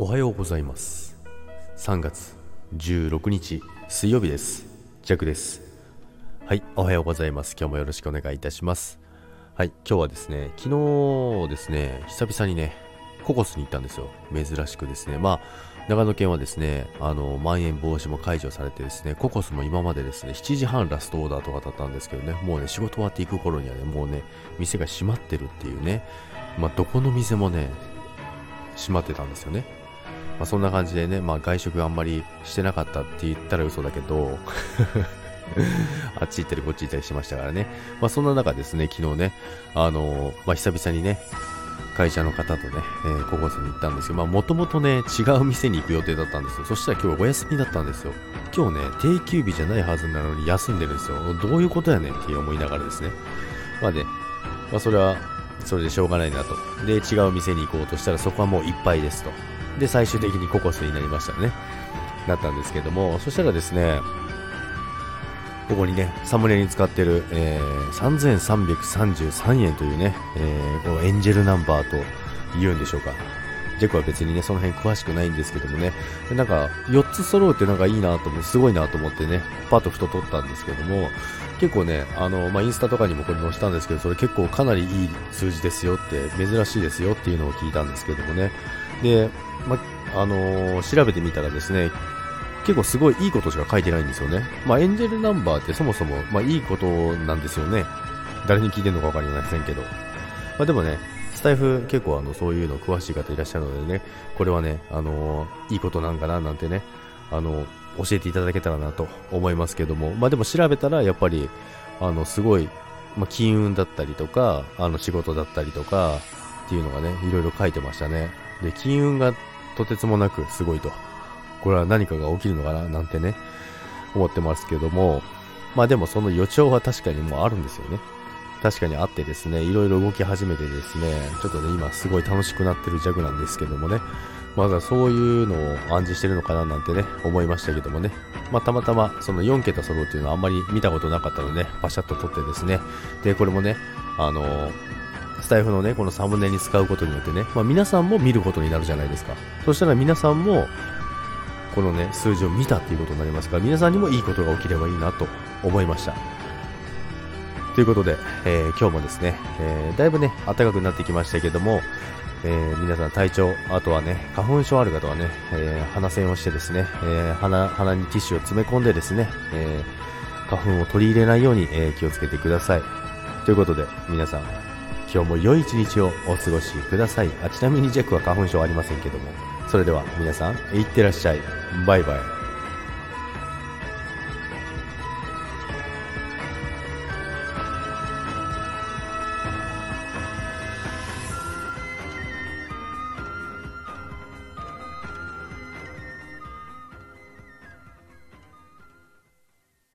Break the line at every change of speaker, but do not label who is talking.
おはようございます。3月16日水曜日です。ジャックです。はいおはようございます。今日もよろしくお願いいたします。はい今日はですね昨日ですね久々にねココスに行ったんですよ。珍しくですね。まあ長野県はですね、あの、まん延防止も解除されてですね、ココスも今までですね、7時半ラストオーダーとかだったんですけどね、もうね、仕事終わっていく頃にはね、もうね、店が閉まってるっていうね、まあ、どこの店もね、閉まってたんですよね。まあ、そんな感じでね、まあ、外食あんまりしてなかったって言ったら嘘だけど あっち行ったりこっち行ったりしましたからね。まあ、そんな中ですね、昨日ね、あのー、まあ、久々にね、会社の方とね、えー、ココスに行ったんですけど、まあ、もともとね、違う店に行く予定だったんですよ。そしたら今日お休みだったんですよ。今日ね、定休日じゃないはずなのに休んでるんですよ。どういうことやねんって思いながらですね。まあね、まあ、それは、それでしょうがないなと。で、違う店に行こうとしたらそこはもういっぱいですと。で、最終的にココスになりましたね。なったんですけども、そしたらですね、ここにね、サムネに使ってる、えー、3333円というね、えー、このエンジェルナンバーと言うんでしょうか。ジェクは別にね、その辺詳しくないんですけどもね、なんか、4つ揃うってなんかいいなと思う、すごいなと思ってね、パッとふと取ったんですけども、結構ね、あの、まあ、インスタとかにもこれ載せたんですけど、それ結構かなりいい数字ですよって、珍しいですよっていうのを聞いたんですけどもね、で、まあのー、調べてみたらですね、結構すごいいいことしか書いてないんですよね。まあ、エンジェルナンバーってそもそも、まあ、いいことなんですよね。誰に聞いてるのかわかりませんけど。まあ、でもね、スタイフ結構あの、そういうの詳しい方いらっしゃるのでね、これはね、あのー、いいことなんかななんてね、あの教えていただけたらなと思いますけども、まあでも調べたらやっぱり、あの、すごい、まあ、金運だったりとか、あの、仕事だったりとか、っていうのがね、いろいろ書いてましたね。で、金運がとてつもなくすごいと。これは何かが起きるのかななんてね、思ってますけども、まあでもその予兆は確かにもうあるんですよね。確かにあってですね、いろいろ動き始めてですね、ちょっとね、今すごい楽しくなってる弱なんですけどもね、まだそういうのを暗示してるのかななんてね、思いましたけどもね、まあたまたまその4桁揃うっていうのはあんまり見たことなかったので、ね、パシャッと撮ってですね、で、これもね、あのースタイフのね、このサムネに使うことによってね、まあ、皆さんも見ることになるじゃないですか。そしたら皆さんも、このね、数字を見たっていうことになりますから、皆さんにもいいことが起きればいいなと思いました。ということで、えー、今日もですね、えー、だいぶね、暖かくなってきましたけども、えー、皆さん体調、あとはね、花粉症ある方はね、え、鼻栓をしてですね、え、鼻、鼻にティッシュを詰め込んでですね、え花粉を取り入れないように、え気をつけてください。ということで、皆さん、今日も良い一日をお過ごしください。あちなみにジェックは花粉症ありませんけども。それでは皆さん、いってらっしゃい。バイバイ。